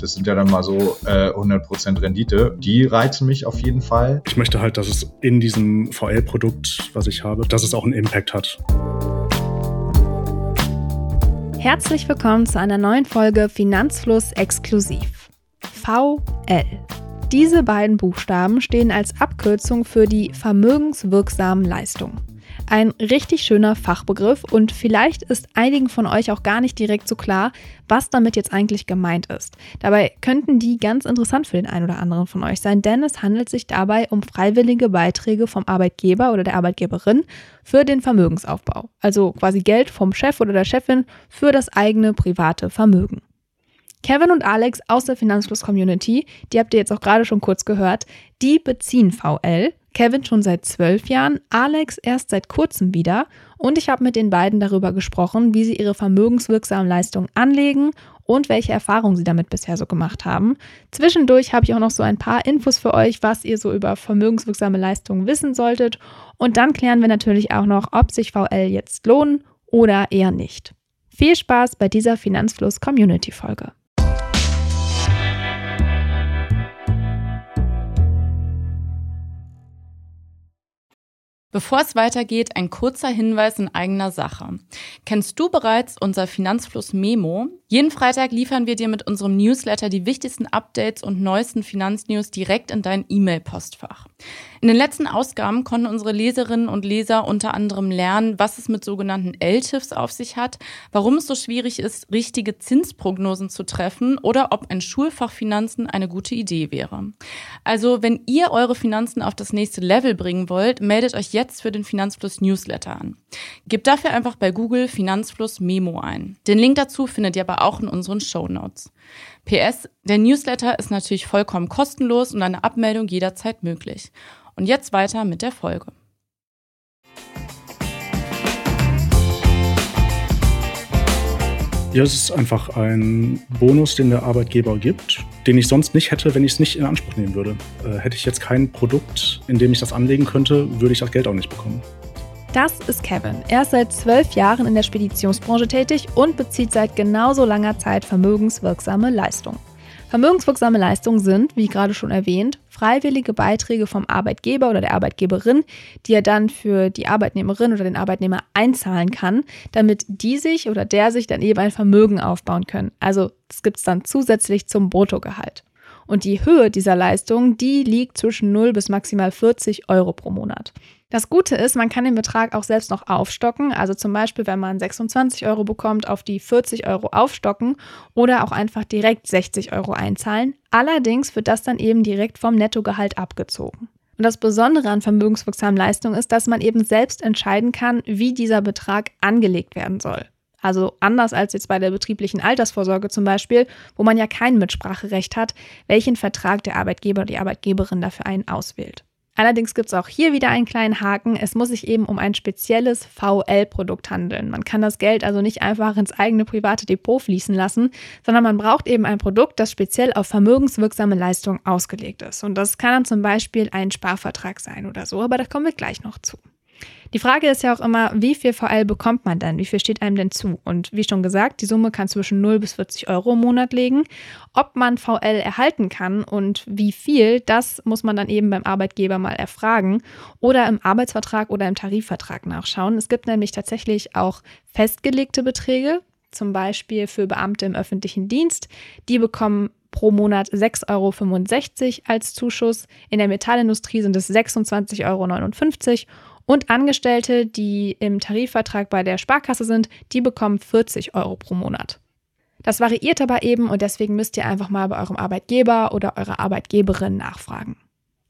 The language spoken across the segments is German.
Das sind ja dann mal so äh, 100% Rendite. Die reizen mich auf jeden Fall. Ich möchte halt, dass es in diesem VL-Produkt, was ich habe, dass es auch einen Impact hat. Herzlich willkommen zu einer neuen Folge Finanzfluss exklusiv. VL. Diese beiden Buchstaben stehen als Abkürzung für die vermögenswirksamen Leistungen. Ein richtig schöner Fachbegriff und vielleicht ist einigen von euch auch gar nicht direkt so klar, was damit jetzt eigentlich gemeint ist. Dabei könnten die ganz interessant für den einen oder anderen von euch sein, denn es handelt sich dabei um freiwillige Beiträge vom Arbeitgeber oder der Arbeitgeberin für den Vermögensaufbau. Also quasi Geld vom Chef oder der Chefin für das eigene private Vermögen. Kevin und Alex aus der Finanzfluss-Community, die habt ihr jetzt auch gerade schon kurz gehört, die beziehen VL, Kevin schon seit zwölf Jahren, Alex erst seit kurzem wieder und ich habe mit den beiden darüber gesprochen, wie sie ihre vermögenswirksamen Leistungen anlegen und welche Erfahrungen sie damit bisher so gemacht haben. Zwischendurch habe ich auch noch so ein paar Infos für euch, was ihr so über vermögenswirksame Leistungen wissen solltet und dann klären wir natürlich auch noch, ob sich VL jetzt lohnen oder eher nicht. Viel Spaß bei dieser Finanzfluss Community Folge. Bevor es weitergeht, ein kurzer Hinweis in eigener Sache. Kennst du bereits unser Finanzfluss Memo? Jeden Freitag liefern wir dir mit unserem Newsletter die wichtigsten Updates und neuesten Finanznews direkt in dein E-Mail-Postfach. In den letzten Ausgaben konnten unsere Leserinnen und Leser unter anderem lernen, was es mit sogenannten LTIFs auf sich hat, warum es so schwierig ist, richtige Zinsprognosen zu treffen oder ob ein Schulfach Finanzen eine gute Idee wäre. Also, wenn ihr eure Finanzen auf das nächste Level bringen wollt, meldet euch jetzt für den Finanzfluss Newsletter an. Gebt dafür einfach bei Google Finanzfluss Memo ein. Den Link dazu findet ihr aber auch in unseren Show Notes. PS, der Newsletter ist natürlich vollkommen kostenlos und eine Abmeldung jederzeit möglich. Und jetzt weiter mit der Folge. Ja, es ist einfach ein Bonus, den der Arbeitgeber gibt, den ich sonst nicht hätte, wenn ich es nicht in Anspruch nehmen würde. Äh, hätte ich jetzt kein Produkt, in dem ich das anlegen könnte, würde ich das Geld auch nicht bekommen. Das ist Kevin. Er ist seit zwölf Jahren in der Speditionsbranche tätig und bezieht seit genauso langer Zeit vermögenswirksame Leistungen. Vermögenswirksame Leistungen sind, wie gerade schon erwähnt, freiwillige Beiträge vom Arbeitgeber oder der Arbeitgeberin, die er dann für die Arbeitnehmerin oder den Arbeitnehmer einzahlen kann, damit die sich oder der sich dann eben ein Vermögen aufbauen können. Also das gibt es dann zusätzlich zum Bruttogehalt. Und die Höhe dieser Leistung, die liegt zwischen 0 bis maximal 40 Euro pro Monat. Das Gute ist, man kann den Betrag auch selbst noch aufstocken. Also zum Beispiel, wenn man 26 Euro bekommt, auf die 40 Euro aufstocken oder auch einfach direkt 60 Euro einzahlen. Allerdings wird das dann eben direkt vom Nettogehalt abgezogen. Und das Besondere an vermögenswirksamen Leistungen ist, dass man eben selbst entscheiden kann, wie dieser Betrag angelegt werden soll. Also anders als jetzt bei der betrieblichen Altersvorsorge zum Beispiel, wo man ja kein Mitspracherecht hat, welchen Vertrag der Arbeitgeber oder die Arbeitgeberin dafür einen auswählt. Allerdings gibt es auch hier wieder einen kleinen Haken. Es muss sich eben um ein spezielles VL-Produkt handeln. Man kann das Geld also nicht einfach ins eigene private Depot fließen lassen, sondern man braucht eben ein Produkt, das speziell auf vermögenswirksame Leistungen ausgelegt ist. Und das kann dann zum Beispiel ein Sparvertrag sein oder so, aber da kommen wir gleich noch zu. Die Frage ist ja auch immer, wie viel VL bekommt man denn? Wie viel steht einem denn zu? Und wie schon gesagt, die Summe kann zwischen 0 bis 40 Euro im Monat liegen. Ob man VL erhalten kann und wie viel, das muss man dann eben beim Arbeitgeber mal erfragen oder im Arbeitsvertrag oder im Tarifvertrag nachschauen. Es gibt nämlich tatsächlich auch festgelegte Beträge, zum Beispiel für Beamte im öffentlichen Dienst. Die bekommen pro Monat 6,65 Euro als Zuschuss. In der Metallindustrie sind es 26,59 Euro und Angestellte, die im Tarifvertrag bei der Sparkasse sind, die bekommen 40 Euro pro Monat. Das variiert aber eben und deswegen müsst ihr einfach mal bei eurem Arbeitgeber oder eurer Arbeitgeberin nachfragen.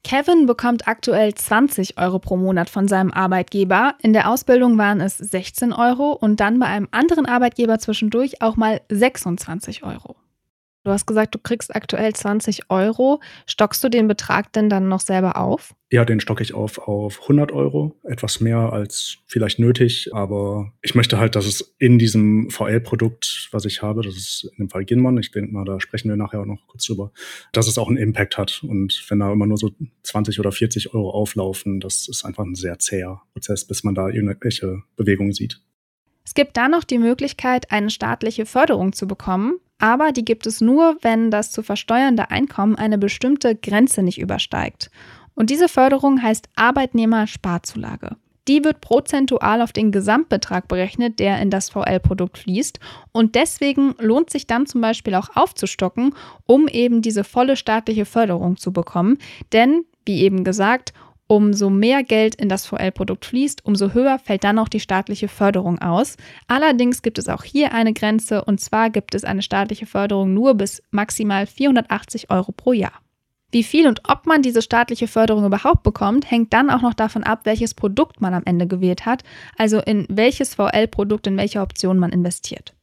Kevin bekommt aktuell 20 Euro pro Monat von seinem Arbeitgeber. In der Ausbildung waren es 16 Euro und dann bei einem anderen Arbeitgeber zwischendurch auch mal 26 Euro. Du hast gesagt, du kriegst aktuell 20 Euro. Stockst du den Betrag denn dann noch selber auf? Ja, den stocke ich auf auf 100 Euro. Etwas mehr als vielleicht nötig, aber ich möchte halt, dass es in diesem VL-Produkt, was ich habe, das ist in dem Fall Ginmon, ich denke mal, da sprechen wir nachher auch noch kurz drüber, dass es auch einen Impact hat. Und wenn da immer nur so 20 oder 40 Euro auflaufen, das ist einfach ein sehr zäher Prozess, bis man da irgendwelche Bewegungen sieht. Es gibt da noch die Möglichkeit, eine staatliche Förderung zu bekommen. Aber die gibt es nur, wenn das zu versteuernde Einkommen eine bestimmte Grenze nicht übersteigt. Und diese Förderung heißt Arbeitnehmersparzulage. Die wird prozentual auf den Gesamtbetrag berechnet, der in das VL-Produkt fließt. Und deswegen lohnt sich dann zum Beispiel auch aufzustocken, um eben diese volle staatliche Förderung zu bekommen. Denn, wie eben gesagt, umso mehr Geld in das VL-Produkt fließt, umso höher fällt dann auch die staatliche Förderung aus. Allerdings gibt es auch hier eine Grenze und zwar gibt es eine staatliche Förderung nur bis maximal 480 Euro pro Jahr. Wie viel und ob man diese staatliche Förderung überhaupt bekommt, hängt dann auch noch davon ab, welches Produkt man am Ende gewählt hat, also in welches VL-Produkt, in welche Option man investiert.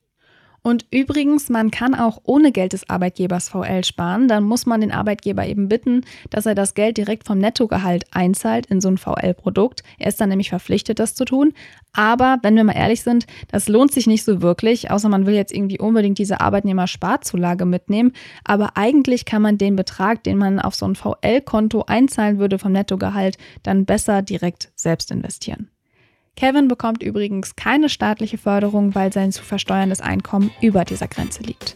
Und übrigens, man kann auch ohne Geld des Arbeitgebers VL sparen. Dann muss man den Arbeitgeber eben bitten, dass er das Geld direkt vom Nettogehalt einzahlt in so ein VL-Produkt. Er ist dann nämlich verpflichtet, das zu tun. Aber wenn wir mal ehrlich sind, das lohnt sich nicht so wirklich, außer man will jetzt irgendwie unbedingt diese Arbeitnehmersparzulage mitnehmen. Aber eigentlich kann man den Betrag, den man auf so ein VL-Konto einzahlen würde vom Nettogehalt, dann besser direkt selbst investieren. Kevin bekommt übrigens keine staatliche Förderung, weil sein zu versteuerndes Einkommen über dieser Grenze liegt.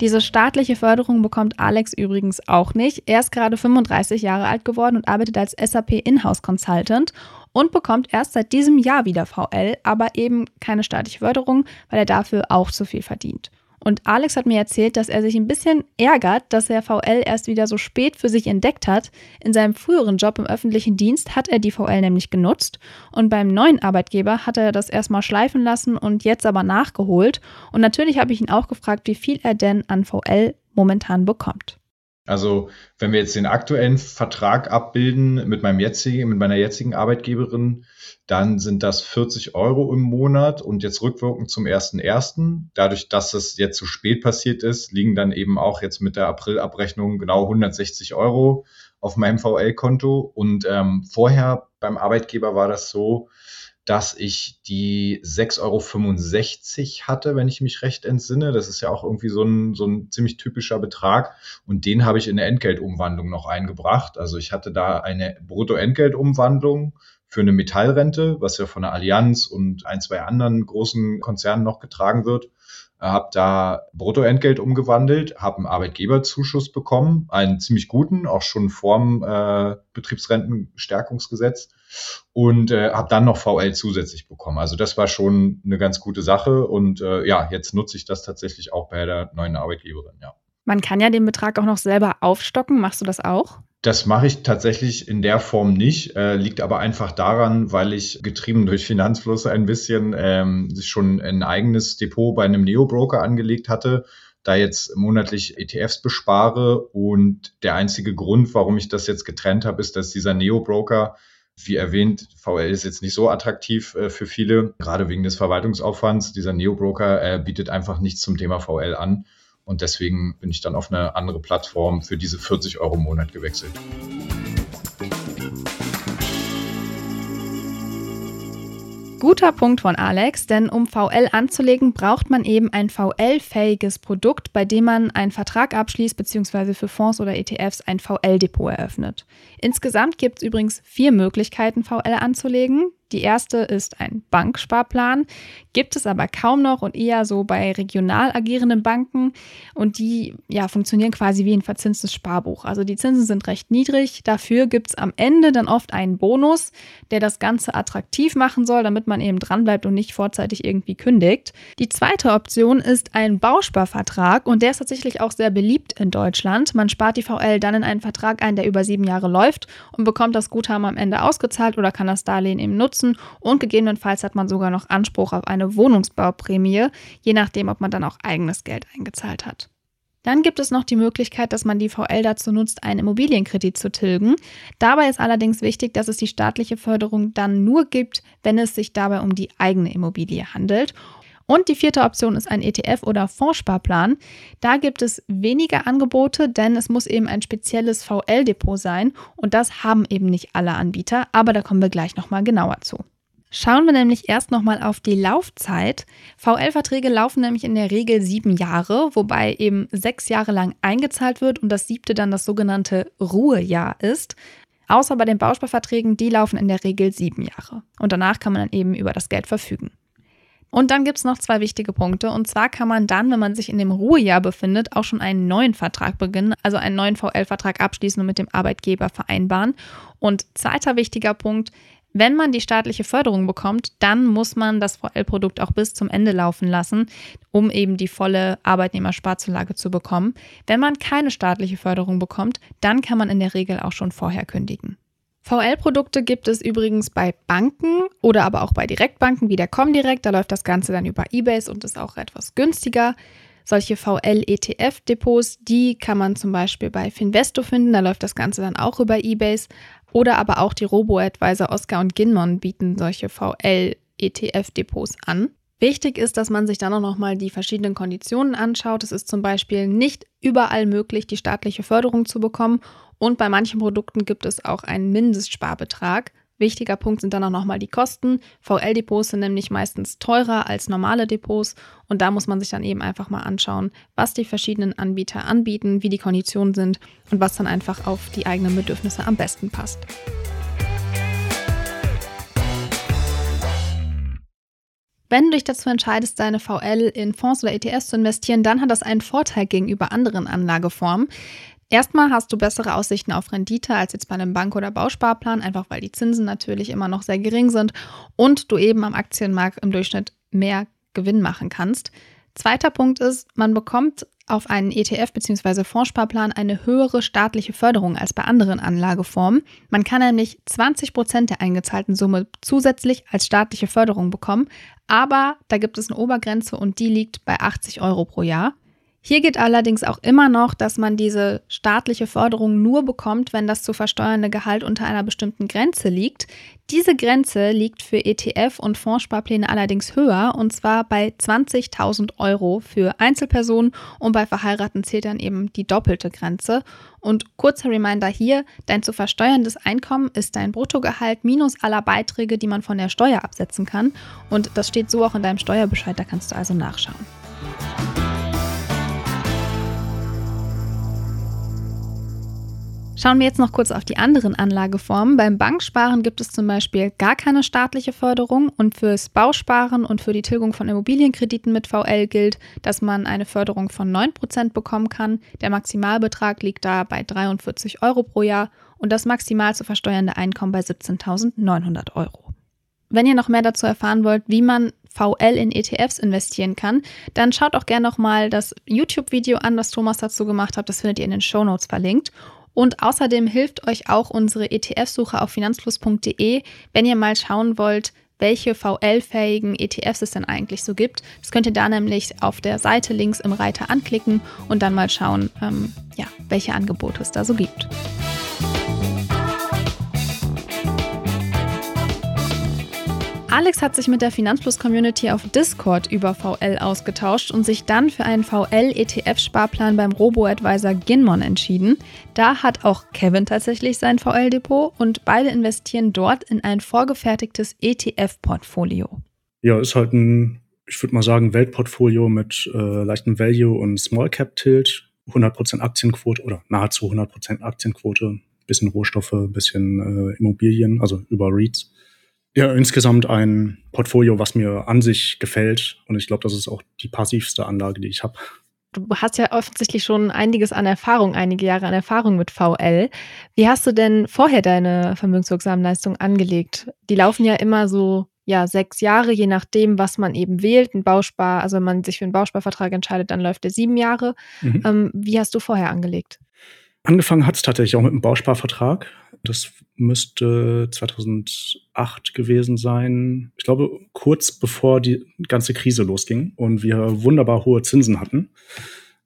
Diese staatliche Förderung bekommt Alex übrigens auch nicht. Er ist gerade 35 Jahre alt geworden und arbeitet als SAP Inhouse Consultant und bekommt erst seit diesem Jahr wieder VL, aber eben keine staatliche Förderung, weil er dafür auch zu viel verdient. Und Alex hat mir erzählt, dass er sich ein bisschen ärgert, dass er VL erst wieder so spät für sich entdeckt hat. In seinem früheren Job im öffentlichen Dienst hat er die VL nämlich genutzt und beim neuen Arbeitgeber hat er das erstmal schleifen lassen und jetzt aber nachgeholt. Und natürlich habe ich ihn auch gefragt, wie viel er denn an VL momentan bekommt. Also wenn wir jetzt den aktuellen Vertrag abbilden mit meinem jetzigen, mit meiner jetzigen Arbeitgeberin, dann sind das 40 Euro im Monat und jetzt rückwirkend zum 1.1. Dadurch, dass es jetzt zu spät passiert ist, liegen dann eben auch jetzt mit der Aprilabrechnung genau 160 Euro auf meinem VL-Konto. Und ähm, vorher beim Arbeitgeber war das so, dass ich die 6,65 Euro hatte, wenn ich mich recht entsinne. Das ist ja auch irgendwie so ein, so ein ziemlich typischer Betrag. Und den habe ich in der Entgeltumwandlung noch eingebracht. Also ich hatte da eine Bruttoentgeltumwandlung für eine Metallrente, was ja von der Allianz und ein, zwei anderen großen Konzernen noch getragen wird. Habe da Bruttoentgelt umgewandelt, habe einen Arbeitgeberzuschuss bekommen, einen ziemlich guten, auch schon vorm äh, Betriebsrentenstärkungsgesetz und äh, habe dann noch VL zusätzlich bekommen. Also das war schon eine ganz gute Sache und äh, ja, jetzt nutze ich das tatsächlich auch bei der neuen Arbeitgeberin, ja. Man kann ja den Betrag auch noch selber aufstocken. Machst du das auch? Das mache ich tatsächlich in der Form nicht, äh, liegt aber einfach daran, weil ich getrieben durch Finanzfluss ein bisschen ähm, schon ein eigenes Depot bei einem Neo-Broker angelegt hatte, da jetzt monatlich ETFs bespare und der einzige Grund, warum ich das jetzt getrennt habe, ist, dass dieser Neo-Broker wie erwähnt, VL ist jetzt nicht so attraktiv äh, für viele, gerade wegen des Verwaltungsaufwands. Dieser Neo-Broker äh, bietet einfach nichts zum Thema VL an. Und deswegen bin ich dann auf eine andere Plattform für diese 40 Euro im Monat gewechselt. Guter Punkt von Alex, denn um VL anzulegen, braucht man eben ein VL-fähiges Produkt, bei dem man einen Vertrag abschließt bzw. für Fonds oder ETFs ein VL-Depot eröffnet. Insgesamt gibt es übrigens vier Möglichkeiten, VL anzulegen. Die erste ist ein Banksparplan, gibt es aber kaum noch und eher so bei regional agierenden Banken und die ja, funktionieren quasi wie ein verzinstes Sparbuch. Also die Zinsen sind recht niedrig, dafür gibt es am Ende dann oft einen Bonus, der das Ganze attraktiv machen soll, damit man eben dranbleibt und nicht vorzeitig irgendwie kündigt. Die zweite Option ist ein Bausparvertrag und der ist tatsächlich auch sehr beliebt in Deutschland. Man spart die VL dann in einen Vertrag ein, der über sieben Jahre läuft und bekommt das Guthaben am Ende ausgezahlt oder kann das Darlehen eben nutzen nutzen und gegebenenfalls hat man sogar noch Anspruch auf eine Wohnungsbauprämie, je nachdem, ob man dann auch eigenes Geld eingezahlt hat. Dann gibt es noch die Möglichkeit, dass man die VL dazu nutzt, einen Immobilienkredit zu tilgen. Dabei ist allerdings wichtig, dass es die staatliche Förderung dann nur gibt, wenn es sich dabei um die eigene Immobilie handelt. Und die vierte Option ist ein ETF oder Fondssparplan. Da gibt es weniger Angebote, denn es muss eben ein spezielles VL-Depot sein und das haben eben nicht alle Anbieter, aber da kommen wir gleich nochmal genauer zu. Schauen wir nämlich erst nochmal auf die Laufzeit. VL-Verträge laufen nämlich in der Regel sieben Jahre, wobei eben sechs Jahre lang eingezahlt wird und das siebte dann das sogenannte Ruhejahr ist. Außer bei den Bausparverträgen, die laufen in der Regel sieben Jahre. Und danach kann man dann eben über das Geld verfügen. Und dann gibt es noch zwei wichtige Punkte. Und zwar kann man dann, wenn man sich in dem Ruhejahr befindet, auch schon einen neuen Vertrag beginnen, also einen neuen VL-Vertrag abschließen und mit dem Arbeitgeber vereinbaren. Und zweiter wichtiger Punkt, wenn man die staatliche Förderung bekommt, dann muss man das VL-Produkt auch bis zum Ende laufen lassen, um eben die volle Arbeitnehmersparzulage zu bekommen. Wenn man keine staatliche Förderung bekommt, dann kann man in der Regel auch schon vorher kündigen. VL-Produkte gibt es übrigens bei Banken oder aber auch bei Direktbanken wie der Comdirect. Da läuft das Ganze dann über Ebase und ist auch etwas günstiger. Solche VL-ETF-Depots, die kann man zum Beispiel bei Finvesto finden. Da läuft das Ganze dann auch über Ebase. Oder aber auch die Robo-Advisor Oscar und Ginmon bieten solche VL-ETF-Depots an. Wichtig ist, dass man sich dann auch nochmal die verschiedenen Konditionen anschaut. Es ist zum Beispiel nicht überall möglich, die staatliche Förderung zu bekommen. Und bei manchen Produkten gibt es auch einen Mindestsparbetrag. Wichtiger Punkt sind dann auch nochmal die Kosten. VL-Depots sind nämlich meistens teurer als normale Depots und da muss man sich dann eben einfach mal anschauen, was die verschiedenen Anbieter anbieten, wie die Konditionen sind und was dann einfach auf die eigenen Bedürfnisse am besten passt. Wenn du dich dazu entscheidest, deine VL in Fonds oder ETS zu investieren, dann hat das einen Vorteil gegenüber anderen Anlageformen. Erstmal hast du bessere Aussichten auf Rendite als jetzt bei einem Bank- oder Bausparplan, einfach weil die Zinsen natürlich immer noch sehr gering sind und du eben am Aktienmarkt im Durchschnitt mehr Gewinn machen kannst. Zweiter Punkt ist, man bekommt auf einen ETF bzw. Fondssparplan eine höhere staatliche Förderung als bei anderen Anlageformen. Man kann nämlich 20 Prozent der eingezahlten Summe zusätzlich als staatliche Förderung bekommen, aber da gibt es eine Obergrenze und die liegt bei 80 Euro pro Jahr. Hier geht allerdings auch immer noch, dass man diese staatliche Förderung nur bekommt, wenn das zu versteuernde Gehalt unter einer bestimmten Grenze liegt. Diese Grenze liegt für ETF und Fondssparpläne allerdings höher, und zwar bei 20.000 Euro für Einzelpersonen und bei Verheirateten zählt dann eben die doppelte Grenze. Und kurzer Reminder hier, dein zu versteuerndes Einkommen ist dein Bruttogehalt minus aller Beiträge, die man von der Steuer absetzen kann. Und das steht so auch in deinem Steuerbescheid, da kannst du also nachschauen. Schauen wir jetzt noch kurz auf die anderen Anlageformen. Beim Banksparen gibt es zum Beispiel gar keine staatliche Förderung und fürs Bausparen und für die Tilgung von Immobilienkrediten mit VL gilt, dass man eine Förderung von 9% bekommen kann. Der Maximalbetrag liegt da bei 43 Euro pro Jahr und das maximal zu versteuernde Einkommen bei 17.900 Euro. Wenn ihr noch mehr dazu erfahren wollt, wie man VL in ETFs investieren kann, dann schaut auch gerne nochmal das YouTube-Video an, das Thomas dazu gemacht hat. Das findet ihr in den Show Notes verlinkt. Und außerdem hilft euch auch unsere ETF-Suche auf finanzfluss.de, wenn ihr mal schauen wollt, welche VL-fähigen ETFs es denn eigentlich so gibt. Das könnt ihr da nämlich auf der Seite links im Reiter anklicken und dann mal schauen, ähm, ja, welche Angebote es da so gibt. Alex hat sich mit der Finanzplus-Community auf Discord über VL ausgetauscht und sich dann für einen VL-ETF-Sparplan beim Robo-Advisor Ginmon entschieden. Da hat auch Kevin tatsächlich sein VL-Depot und beide investieren dort in ein vorgefertigtes ETF-Portfolio. Ja, ist halt ein, ich würde mal sagen, Weltportfolio mit äh, leichtem Value und Small Cap Tilt, 100% Aktienquote oder nahezu 100% Aktienquote, bisschen Rohstoffe, bisschen äh, Immobilien, also über REITs. Ja, insgesamt ein Portfolio, was mir an sich gefällt. Und ich glaube, das ist auch die passivste Anlage, die ich habe. Du hast ja offensichtlich schon einiges an Erfahrung, einige Jahre an Erfahrung mit VL. Wie hast du denn vorher deine vermögenswirksamen Leistungen angelegt? Die laufen ja immer so ja, sechs Jahre, je nachdem, was man eben wählt. Ein Bauspar, also wenn man sich für einen Bausparvertrag entscheidet, dann läuft der sieben Jahre. Mhm. Ähm, wie hast du vorher angelegt? Angefangen hat es tatsächlich auch mit einem Bausparvertrag. Das müsste 2008 gewesen sein. Ich glaube, kurz bevor die ganze Krise losging und wir wunderbar hohe Zinsen hatten.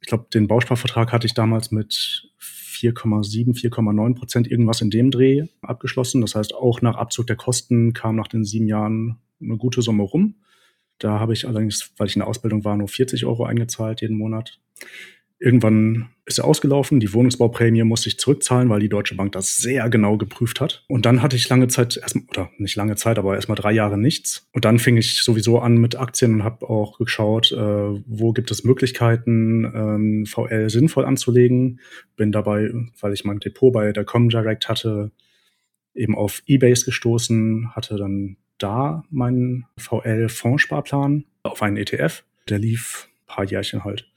Ich glaube, den Bausparvertrag hatte ich damals mit 4,7, 4,9 Prozent irgendwas in dem Dreh abgeschlossen. Das heißt, auch nach Abzug der Kosten kam nach den sieben Jahren eine gute Summe rum. Da habe ich allerdings, weil ich in der Ausbildung war, nur 40 Euro eingezahlt jeden Monat. Irgendwann ist er ausgelaufen, die Wohnungsbauprämie musste ich zurückzahlen, weil die Deutsche Bank das sehr genau geprüft hat. Und dann hatte ich lange Zeit, erstmal, oder nicht lange Zeit, aber erstmal drei Jahre nichts. Und dann fing ich sowieso an mit Aktien und habe auch geschaut, äh, wo gibt es Möglichkeiten, ähm, VL sinnvoll anzulegen. Bin dabei, weil ich mein Depot bei der Comdirect hatte, eben auf Ebase gestoßen, hatte dann da meinen VL-Fondssparplan auf einen ETF. Der lief ein paar Jährchen halt,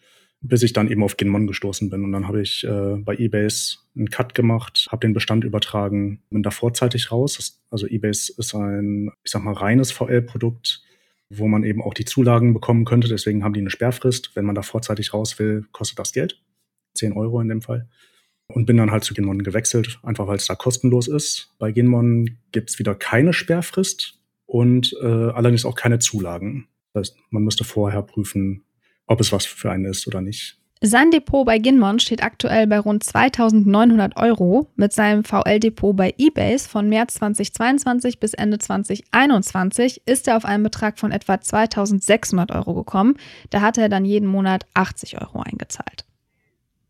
bis ich dann eben auf Ginmon gestoßen bin. Und dann habe ich äh, bei Ebase einen Cut gemacht, habe den Bestand übertragen, bin da vorzeitig raus. Also Ebase ist ein, ich sag mal, reines VL-Produkt, wo man eben auch die Zulagen bekommen könnte. Deswegen haben die eine Sperrfrist. Wenn man da vorzeitig raus will, kostet das Geld. 10 Euro in dem Fall. Und bin dann halt zu Genmon gewechselt, einfach weil es da kostenlos ist. Bei Genmon gibt es wieder keine Sperrfrist und äh, allerdings auch keine Zulagen. Das heißt, man müsste vorher prüfen, ob es was für einen ist oder nicht. Sein Depot bei Ginmon steht aktuell bei rund 2900 Euro. Mit seinem VL-Depot bei eBase von März 2022 bis Ende 2021 ist er auf einen Betrag von etwa 2600 Euro gekommen. Da hatte er dann jeden Monat 80 Euro eingezahlt.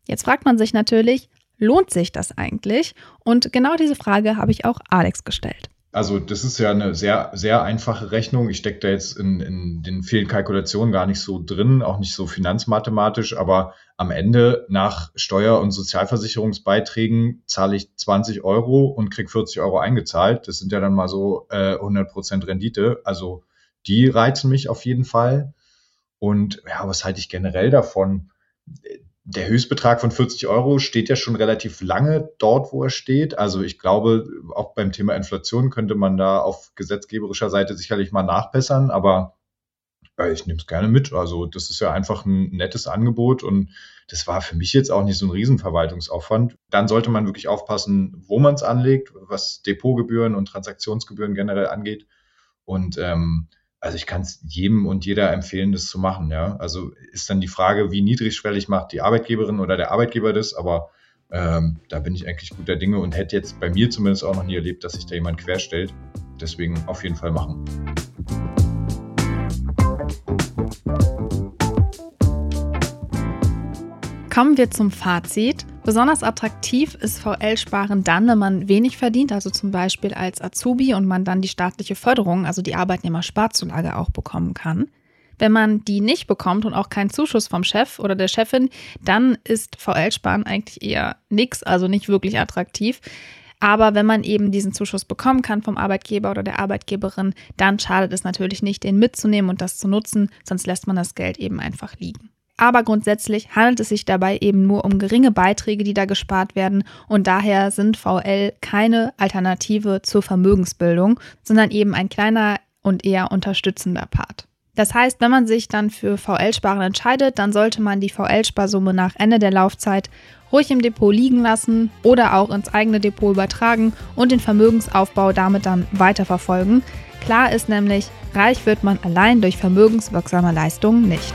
Jetzt fragt man sich natürlich, lohnt sich das eigentlich? Und genau diese Frage habe ich auch Alex gestellt. Also das ist ja eine sehr, sehr einfache Rechnung. Ich stecke da jetzt in, in den vielen Kalkulationen gar nicht so drin, auch nicht so finanzmathematisch, aber am Ende nach Steuer- und Sozialversicherungsbeiträgen zahle ich 20 Euro und kriege 40 Euro eingezahlt. Das sind ja dann mal so äh, 100 Prozent Rendite. Also die reizen mich auf jeden Fall. Und ja, was halte ich generell davon? Der Höchstbetrag von 40 Euro steht ja schon relativ lange dort, wo er steht. Also ich glaube, auch beim Thema Inflation könnte man da auf gesetzgeberischer Seite sicherlich mal nachbessern, aber ja, ich nehme es gerne mit. Also das ist ja einfach ein nettes Angebot und das war für mich jetzt auch nicht so ein Riesenverwaltungsaufwand. Dann sollte man wirklich aufpassen, wo man es anlegt, was Depotgebühren und Transaktionsgebühren generell angeht. Und ähm, also ich kann es jedem und jeder empfehlen, das zu machen. Ja, also ist dann die Frage, wie niedrigschwellig macht die Arbeitgeberin oder der Arbeitgeber das, aber ähm, da bin ich eigentlich guter Dinge und hätte jetzt bei mir zumindest auch noch nie erlebt, dass sich da jemand querstellt. Deswegen auf jeden Fall machen. Kommen wir zum Fazit. Besonders attraktiv ist VL-Sparen dann, wenn man wenig verdient, also zum Beispiel als Azubi und man dann die staatliche Förderung, also die Arbeitnehmersparzulage auch bekommen kann. Wenn man die nicht bekommt und auch keinen Zuschuss vom Chef oder der Chefin, dann ist VL-Sparen eigentlich eher nichts, also nicht wirklich attraktiv. Aber wenn man eben diesen Zuschuss bekommen kann vom Arbeitgeber oder der Arbeitgeberin, dann schadet es natürlich nicht, den mitzunehmen und das zu nutzen, sonst lässt man das Geld eben einfach liegen. Aber grundsätzlich handelt es sich dabei eben nur um geringe Beiträge, die da gespart werden und daher sind VL keine Alternative zur Vermögensbildung, sondern eben ein kleiner und eher unterstützender Part. Das heißt, wenn man sich dann für VL-Sparen entscheidet, dann sollte man die VL-Sparsumme nach Ende der Laufzeit ruhig im Depot liegen lassen oder auch ins eigene Depot übertragen und den Vermögensaufbau damit dann weiterverfolgen. Klar ist nämlich, reich wird man allein durch vermögenswirksame Leistungen nicht.